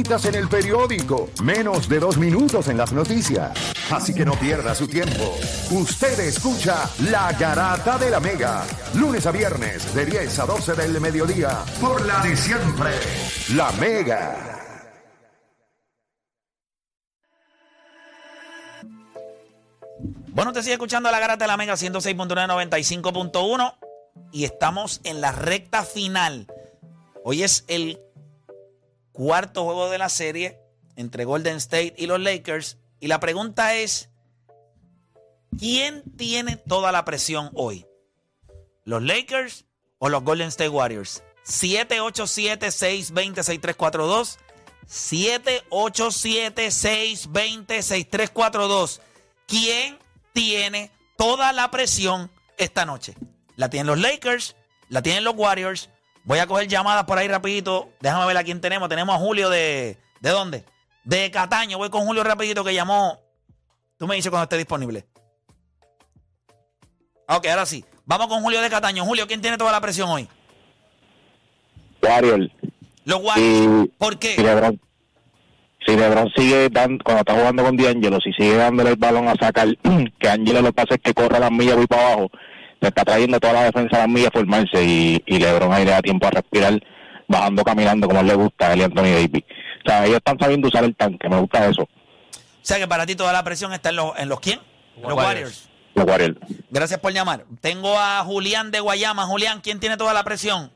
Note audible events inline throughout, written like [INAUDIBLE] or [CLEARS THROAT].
En el periódico, menos de dos minutos en las noticias. Así que no pierda su tiempo. Usted escucha La Garata de la Mega, lunes a viernes de 10 a 12 del mediodía, por la de siempre, La Mega. Bueno, te sigue escuchando La Garata de la Mega 106.995.1 y estamos en la recta final. Hoy es el cuarto juego de la serie entre Golden State y los Lakers. Y la pregunta es, ¿quién tiene toda la presión hoy? ¿Los Lakers o los Golden State Warriors? 787-620-6342. 787-620-6342. ¿Quién tiene toda la presión esta noche? ¿La tienen los Lakers? ¿La tienen los Warriors? Voy a coger llamadas por ahí rapidito. Déjame ver a quién tenemos. Tenemos a Julio de... ¿De dónde? De Cataño. Voy con Julio rapidito que llamó. Tú me dices cuando esté disponible. Ok, ahora sí. Vamos con Julio de Cataño. Julio, ¿quién tiene toda la presión hoy? Warriors. Los Warriors. Y- ¿Por qué? Si LeBron, si LeBron sigue dando, cuando está jugando con D'Angelo, si sigue dándole el balón a sacar, [CLEARS THROAT] que Angelo lo es que corre las millas, voy para abajo, le está trayendo toda la defensa a las millas a formarse y, y LeBron ahí le da tiempo a respirar, bajando, caminando como le gusta a él y Anthony Davis. O sea, ellos están sabiendo usar el tanque, me gusta eso, O sea que para ti toda la presión está en los, en los quién? Los Warriors. los Warriors. Gracias por llamar. Tengo a Julián de Guayama. Julián, ¿quién tiene toda la presión?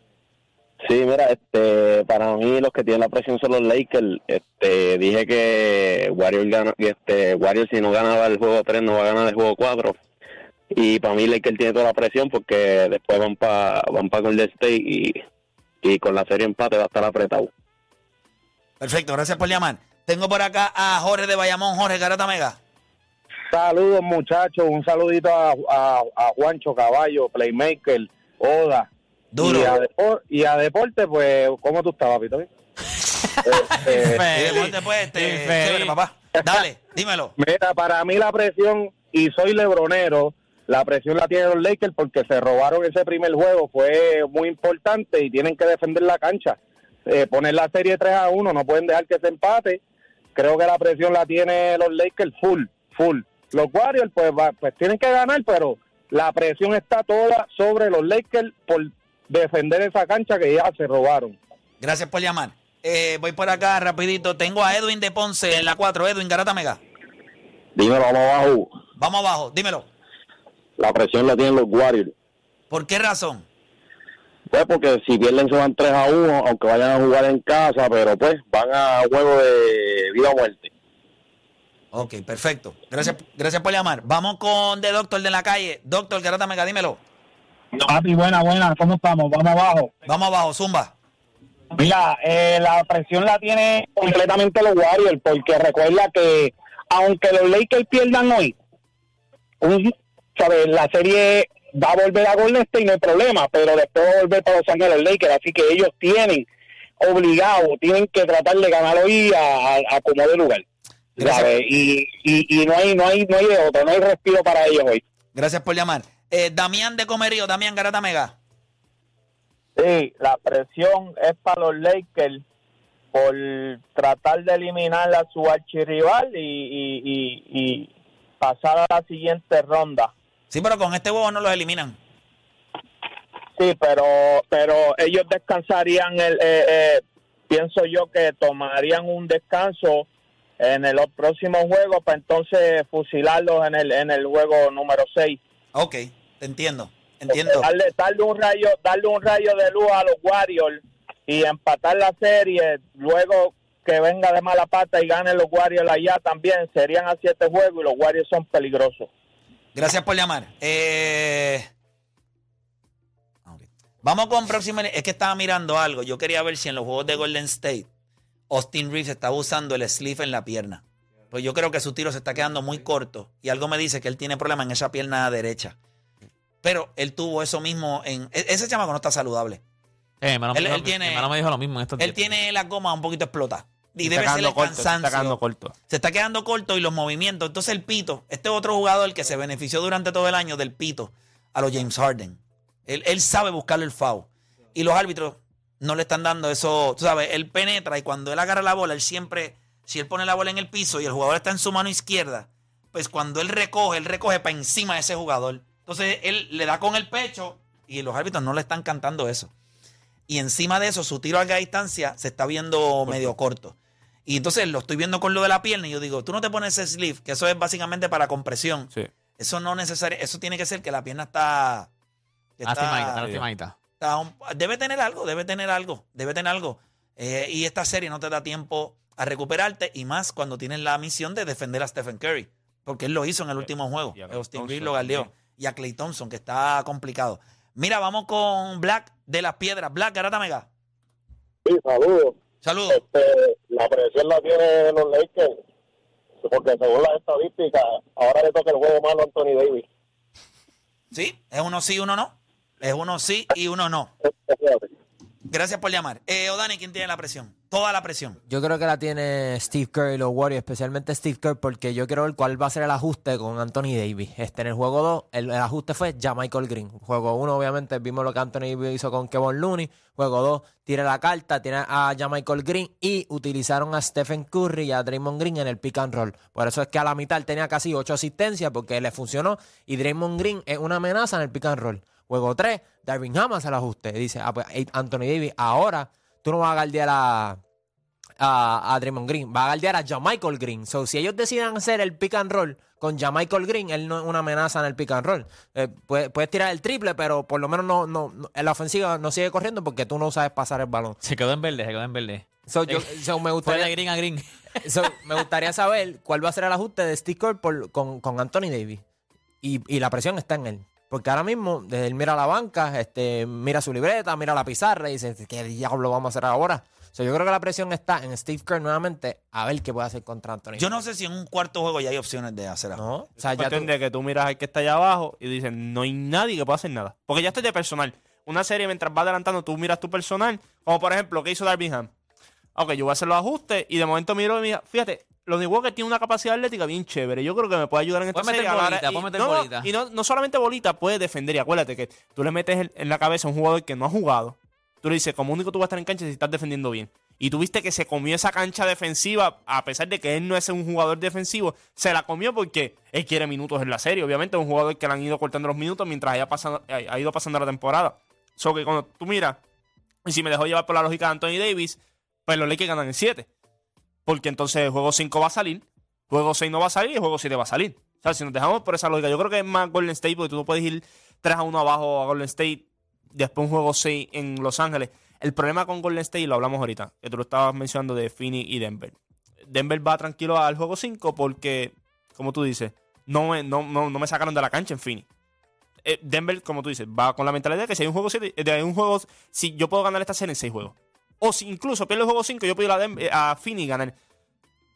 Sí, mira, este, para mí los que tienen la presión son los Lakers. Este, dije que Warriors gana, este, Warriors si no ganaba el juego 3 no va a ganar el juego 4. Y para mí Lakers tiene toda la presión porque después van para van pa Golden State y, y con la serie empate va a estar apretado. Perfecto, gracias por llamar. Tengo por acá a Jorge de Bayamón. Jorge Garata Mega. Saludos muchachos, un saludito a, a, a Juancho Caballo, Playmaker, Oda. Duro. Y a, Depor- y a Deporte, pues, ¿cómo tú estás, papito? [LAUGHS] Este, deporte, pues, este, chévere, papá. Dale, dímelo. mira, para mí la presión, y soy lebronero, la presión la tienen los Lakers porque se robaron ese primer juego, fue muy importante y tienen que defender la cancha. Eh, poner la serie 3 a 1, no pueden dejar que se empate. Creo que la presión la tiene los Lakers full, full. Los Warriors, pues, va- pues tienen que ganar, pero la presión está toda sobre los Lakers por defender esa cancha que ya se robaron. Gracias por llamar. Eh, voy por acá rapidito. Tengo a Edwin de Ponce en la 4. Edwin Garata Mega. Dímelo, vamos abajo. Vamos abajo, dímelo. La presión la tienen los Warriors. ¿Por qué razón? Pues porque si pierden se van 3 a 1, aunque vayan a jugar en casa, pero pues van a juego de vida o muerte. Ok, perfecto. Gracias, gracias por llamar. Vamos con de Doctor de la calle. Doctor Garata Mega, dímelo. Papi, buena, buena, ¿cómo estamos? Vamos abajo. Vamos abajo, Zumba. Mira, eh, la presión la tiene completamente los Warriors, porque recuerda que aunque los Lakers pierdan hoy, un, ¿sabes? la serie va a volver a Golden State, no hay problema, pero después va a volver para Los Ángeles Lakers, así que ellos tienen obligado, tienen que tratar de ganar hoy a, a, a como de lugar. Gracias. ¿sabes? Y, y, y no hay no hay no hay de otro, no hay respiro para ellos hoy. Gracias por llamar. Eh, Damián de Comerío, Damián Garata Mega. Sí, la presión es para los Lakers por tratar de eliminar a su archirrival y, y, y, y pasar a la siguiente ronda. Sí, pero con este huevo no los eliminan. Sí, pero pero ellos descansarían, el, eh, eh, pienso yo que tomarían un descanso en el próximo juego para entonces fusilarlos en el en el juego número 6. Ok, entiendo. Entiendo. Darle, darle un rayo, darle un rayo de luz a los Warriors y empatar la serie, luego que venga de mala pata y gane los Warriors allá también, serían a siete juegos y los Warriors son peligrosos. Gracias por llamar. Eh, ok. Vamos con próxima. Es que estaba mirando algo. Yo quería ver si en los juegos de Golden State Austin Reeves estaba usando el sleeve en la pierna. Pues yo creo que su tiro se está quedando muy corto y algo me dice que él tiene problema en esa pierna derecha. Pero él tuvo eso mismo en... e- Ese chamaco no está saludable. Eh, hermano me Él- tiene- me dijo lo mismo en estos Él días. tiene la goma un poquito explotada. Y debe ser el corto, se cansancio. está quedando corto. Se está quedando corto y los movimientos. Entonces el pito, este otro jugador que se benefició durante todo el año del pito a los James Harden. Él, él sabe buscarle el foul. Y los árbitros no le están dando eso. Tú sabes, él penetra y cuando él agarra la bola, él siempre, si él pone la bola en el piso y el jugador está en su mano izquierda, pues cuando él recoge, él recoge para encima de ese jugador. Entonces él le da con el pecho y los árbitros no le están cantando eso. Y encima de eso, su tiro a larga distancia se está viendo medio corto. Y entonces lo estoy viendo con lo de la pierna y yo digo, tú no te pones ese sleeve, que eso es básicamente para compresión. Sí. Eso no necesario, eso tiene que ser que la pierna está... que Lastimadita, está lastimadita. está un- debe tener algo, debe tener algo, debe tener algo. Eh, y esta serie no te da tiempo a recuperarte y más cuando tienes la misión de defender a Stephen Curry. Porque él lo hizo en el último juego. y a Klay Austin Thompson lo galdeó. Y a Clay Thompson, que está complicado. Mira, vamos con Black de las Piedras. Black, Garata Mega. Sí, saludos. Saludos. Este, la presión la tienen los Lakers, porque según las estadísticas, ahora le toca el juego malo a Anthony Davis. Sí, es uno sí, uno no. Es uno sí y uno no. Gracias por llamar. Eh, Odani, ¿quién tiene la presión? Toda la presión. Yo creo que la tiene Steve Kerr y los Warriors, especialmente Steve Kerr, porque yo quiero ver cuál va a ser el ajuste con Anthony Davis. Este, en el juego 2, el, el ajuste fue ya Michael Green. Juego 1, obviamente, vimos lo que Anthony Davis hizo con Kevin Looney. Juego 2, tira la carta, tiene a ya Michael Green y utilizaron a Stephen Curry y a Draymond Green en el pick and roll. Por eso es que a la mitad tenía casi 8 asistencias porque le funcionó y Draymond Green es una amenaza en el pick and roll. Juego 3, Darvin Ham hace el ajuste. Dice, ah, pues, hey, Anthony Davis, ahora tú no vas a guardiar a, a, a Draymond Green, va a guardiar a Jamichael Green. So, si ellos deciden hacer el pick and roll con Jamichael Green, él no es una amenaza en el pick and roll. Eh, puedes, puedes tirar el triple, pero por lo menos no, no, no- en la ofensiva no sigue corriendo porque tú no sabes pasar el balón. Se quedó en verde, se quedó en verde. So, yo, so, me, de gustaría, green a green. [LAUGHS] so, me gustaría saber cuál va a ser el ajuste de Steve Kerr por- con, con Anthony Davis. Y, y la presión está en él. Porque ahora mismo, desde él mira la banca, este, mira su libreta, mira la pizarra y dice, ¿qué diablo vamos a hacer ahora? So, yo creo que la presión está en Steve Kerr nuevamente a ver qué puede hacer contra Anthony. Yo no sé si en un cuarto juego ya hay opciones de hacer algo. No, o sea, ya tú- de que tú miras al que está allá abajo y dices, no hay nadie que pueda hacer nada. Porque ya estoy de personal. Una serie, mientras va adelantando, tú miras tu personal. Como por ejemplo, lo que hizo Darby Ham. Ok, yo voy a hacer los ajustes y de momento miro y mira, fíjate, Lonnie Walker tiene una capacidad atlética bien chévere. Yo creo que me puede ayudar en esta Puede serie. bolita, y, meter no, no, bolita. y no, no solamente bolita, puede defender. Y acuérdate que tú le metes en- la cabeza a un jugador que no ha jugado. Tú le dices, como único tú vas a estar en cancha si estás defendiendo bien. Y tú viste que se comió esa cancha defensiva, a pesar de que él no es un jugador defensivo, se la comió porque él quiere minutos en la serie. Obviamente es un jugador que le han ido cortando los minutos mientras haya pasado, ha ha ido pasando la temporada. So que cuando tú miras, y si me dejó llevar por la lógica de Anthony Davis, pues los Lakers ganan en 7. Porque entonces el juego 5 va a salir, juego 6 no va a salir y el juego 7 va a salir. O sea, si nos dejamos por esa lógica, yo creo que es más Golden State porque tú no puedes ir 3 a 1 abajo a Golden State, después un juego 6 en Los Ángeles. El problema con Golden State, lo hablamos ahorita, que tú lo estabas mencionando de Phoenix y Denver. Denver va tranquilo al juego 5 porque, como tú dices, no me, no, no me sacaron de la cancha en Phoenix. Eh, Denver, como tú dices, va con la mentalidad de que si hay un juego 7, de un juego, si yo puedo ganar esta serie en 6 juegos. O si incluso pierdo el juego 5, yo ir a, Denver- a Phoenix y ganar.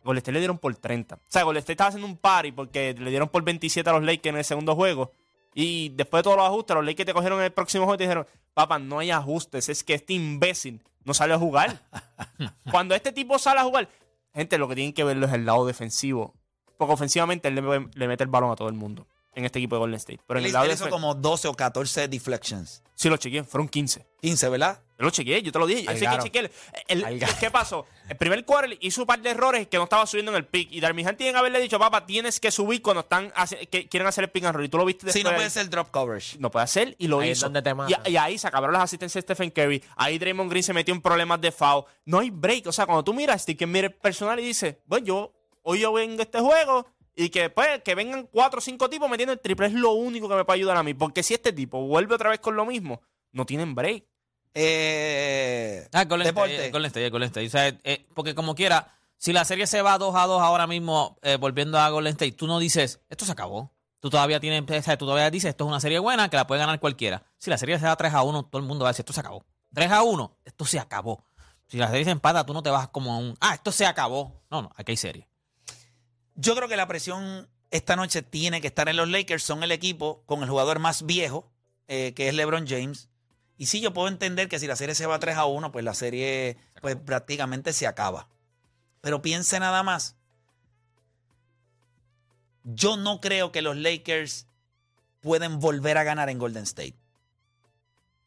Golden State le dieron por 30. O sea, Golden State estaba haciendo un party porque le dieron por 27 a los Lakers en el segundo juego. Y después de todos los ajustes, los Lakers te cogieron en el próximo juego y te dijeron, papá, no hay ajustes, es que este imbécil no sale a jugar. [LAUGHS] Cuando este tipo sale a jugar, gente, lo que tienen que verlo es el lado defensivo. Porque ofensivamente él le, le mete el balón a todo el mundo en este equipo de Golden State. Pero en el lado él hizo como 12 o 14 deflections. Sí, lo chequeé, fueron 15. 15, ¿verdad? Yo lo chequeé, yo te lo dije. Sé que chequeé. el- el- Algaro. ¿Qué pasó? El primer quarter hizo un par de errores que no estaba subiendo en el pick. Y Darmihan tiene que haberle dicho, papá, tienes que subir cuando están que quieren hacer el pick and roll. Y tú lo viste Sí, después. no puede ser drop coverage. No puede hacer y lo Ahí es hizo. donde te y, y ahí se acabaron las asistencias de Stephen Curry. Ahí Draymond Green se metió en problemas de foul. No hay break. O sea, cuando tú miras a Steve, que mira el personal y dice, bueno, yo, hoy yo vengo a este juego y que pues que vengan cuatro o cinco tipos metiendo el triple es lo único que me puede ayudar a mí. Porque si este tipo vuelve otra vez con lo mismo, no tienen break. Eh, Ah, Golden deporte. State, Golden State, Golden State. O sea, eh, porque como quiera, si la serie se va 2 a 2 ahora mismo, eh, volviendo a Golden State, tú no dices, esto se acabó. Tú todavía tienes, o sea, tú todavía dices, esto es una serie buena que la puede ganar cualquiera. Si la serie se da 3 a 1, todo el mundo va a decir, esto se acabó. 3 a 1, esto se acabó. Si la serie se empata, tú no te vas como a un. Ah, esto se acabó. No, no, aquí hay serie. Yo creo que la presión esta noche tiene que estar en los Lakers. Son el equipo con el jugador más viejo, eh, que es LeBron James. Y sí, yo puedo entender que si la serie se va 3 a 1, pues la serie pues, prácticamente se acaba. Pero piense nada más. Yo no creo que los Lakers pueden volver a ganar en Golden State.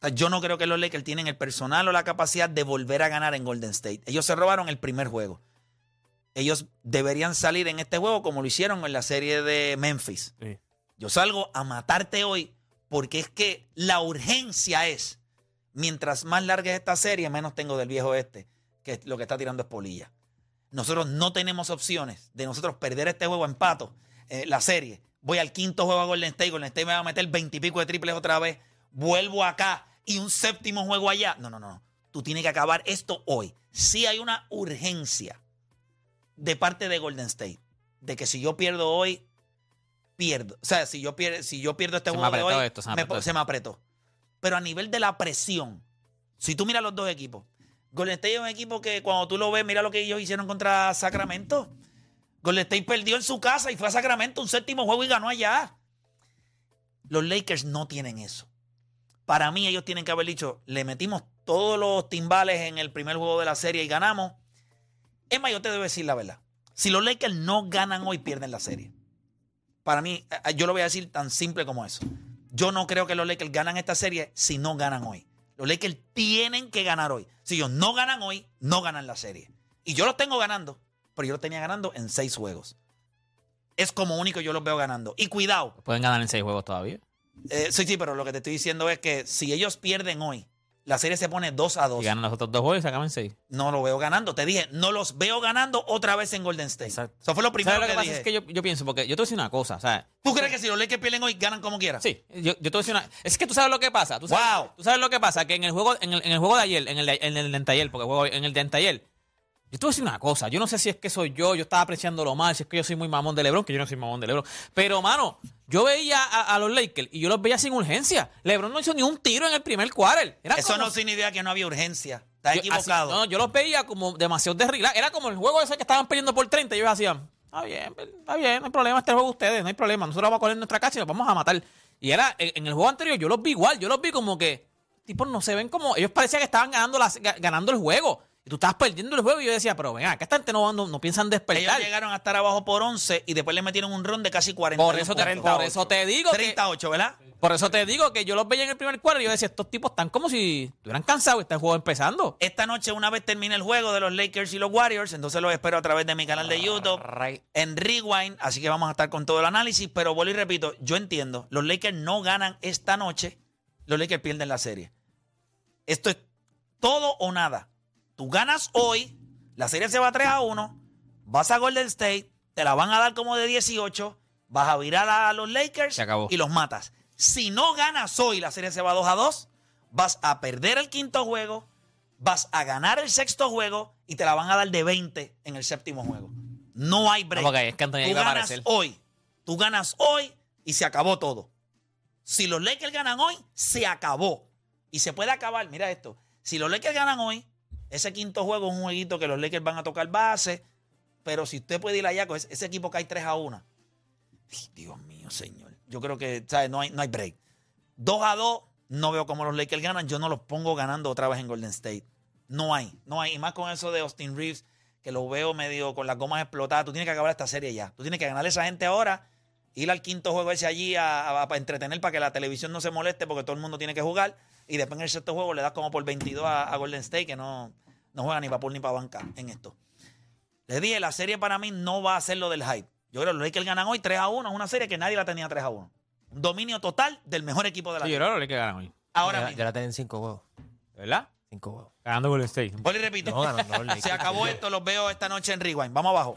O sea, yo no creo que los Lakers tienen el personal o la capacidad de volver a ganar en Golden State. Ellos se robaron el primer juego. Ellos deberían salir en este juego como lo hicieron en la serie de Memphis. Sí. Yo salgo a matarte hoy porque es que la urgencia es, mientras más larga es esta serie, menos tengo del viejo este, que lo que está tirando es polilla. Nosotros no tenemos opciones de nosotros perder este juego empato, eh, la serie. Voy al quinto juego a Golden State, Golden State me va a meter veintipico de triples otra vez, vuelvo acá y un séptimo juego allá. No, no, no. Tú tienes que acabar esto hoy. Sí hay una urgencia de parte de Golden State, de que si yo pierdo hoy, pierdo. O sea, si yo, pierdo, si yo pierdo este Se me juego de hoy, esto, se me me apretó po- se me apretó. Pero a nivel de la presión, si tú miras los dos equipos, Golden State es un equipo que cuando tú lo ves, mira lo que ellos hicieron contra Sacramento. Golden State perdió en su casa y fue a Sacramento un séptimo juego y ganó allá. Los Lakers no tienen eso. Para mí ellos tienen que haber dicho, le metimos todos los timbales en el primer juego de la serie y ganamos. Es más, yo te debo decir la verdad. Si los Lakers no ganan hoy, pierden la serie. Para mí, eh, yo lo voy a decir tan simple como eso. Yo no creo que los Lakers ganan esta serie si no ganan hoy. Los Lakers tienen que ganar hoy. Si ellos no ganan hoy, no ganan la serie. Y yo los tengo ganando, pero yo los tenía ganando en seis juegos. Es como único yo los veo ganando. Y cuidado, Pueden ganar en seis juegos todavía. eh, sí, sí, pero lo que te estoy diciendo es que si ellos pierden hoy, la serie se pone 2 a 2. Y ganan los otros dos juegos y se acaban en seis. No lo veo ganando. Te dije, no los veo ganando otra vez en Golden State. Exacto. Eso fue lo primero ¿Sabes lo que, que pasa? dije. Es que yo, yo pienso, porque yo te voy a decir una cosa, ¿sabes? ¿Tú crees que si los Lakers pierden hoy, ganan como quieran? Sí, yo, yo te voy a decir una. Es que tú sabes lo que pasa. ¿Tú sabes, Wow. Tú sabes lo que pasa, que en el juego, en el, en el juego de ayer, en el, en el de anteayer, porque juego en el de anteayer, yo te voy a decir una cosa. Yo no sé si es que soy yo, yo estaba apreciándolo mal, si es que yo soy muy mamón de LeBron, que yo no soy mamón de LeBron. Pero, mano, yo veía a, a los Lakers y yo los veía sin urgencia. LeBron no hizo ni un tiro en el primer quarter. Era Eso como- no sin idea que no había urgencia. Estás equivocado. así- no, yo los veía como demasiado de relax. Era como el juego ese que estaban peleando por 30 y ellos hacían, está bien, está bien, no hay problema, este juego de ustedes, no hay problema. Nosotros vamos a coger nuestra casa y nos vamos a matar. Y era, en, el juego anterior yo los vi igual, yo los vi como que, tipos no se ven como, ellos parecían que estaban ganando, las, ga- ganando el juego. Y tú estabas perdiendo el juego y yo decía, pero venga, que esta gente no, no, no piensan Ellos despertar. llegaron a estar abajo por 11 y después le metieron un ron de casi 40. Por eso, te, por eso te digo que, 38, ¿verdad? por eso te digo que yo los veía en el primer cuadro y yo decía, estos tipos están como si estuvieran cansados y está el juego empezando. Esta noche, una vez termine el juego de los Lakers y los Warriors, entonces los espero a través de mi canal de YouTube en Rewind. Así que vamos a estar con todo el análisis. Pero vuelvo y repito, yo entiendo, los Lakers no ganan esta noche, los Lakers pierden la serie. Esto es todo o nada. Tú ganas hoy, la serie se va 3 a 1, vas a Golden State, te la van a dar como de 18, vas a virar a los Lakers Se acabó. y los matas. Si no ganas hoy, la serie se va 2 a 2, vas a perder el quinto juego, vas a ganar el sexto juego y te la van a dar de 20 en el séptimo juego. No hay break. Es que Tú iba a ganas aparecer. hoy. Tú ganas hoy y se acabó todo. Si los Lakers ganan hoy, se acabó. Y se puede acabar. Mira esto. Si los Lakers ganan hoy, ese quinto juego es un jueguito que los Lakers van a tocar base. Pero si usted puede ir allá con ese, equipo que hay 3 a 1. Ay, Dios mío, señor. Yo creo que ¿sabes? No, hay, no hay break. 2 a 2, no veo cómo los Lakers ganan. Yo no los pongo ganando otra vez en Golden State. No hay, no hay. Y más con eso de Austin Reeves, que lo veo medio con las gomas explotadas. Tú tienes que acabar esta serie ya. Tú tienes que ganarle a esa gente ahora, ir al quinto juego ese allí a- a entretener para que la televisión no se moleste porque todo el mundo tiene que jugar. Y después en el sexto juego le das como por 22 a, a Golden State, que no, no juega ni para pool ni para banca en esto. Les dije, la serie para mí no va a ser lo del hype. Yo creo que los Lakers ganan hoy 3 a 1. Es una serie que nadie la tenía 3 a 1. Un dominio total del mejor equipo de la Sí, yo creo que los Lakers ganan hoy. Ahora ya, mismo. ya la tienen cinco huevos. ¿Verdad? Cinco huevos. Ganando Golden State. Vuelvo y repito. No, ganando. [LAUGHS] Se acabó esto, los veo esta noche en Rewind. Vamos abajo.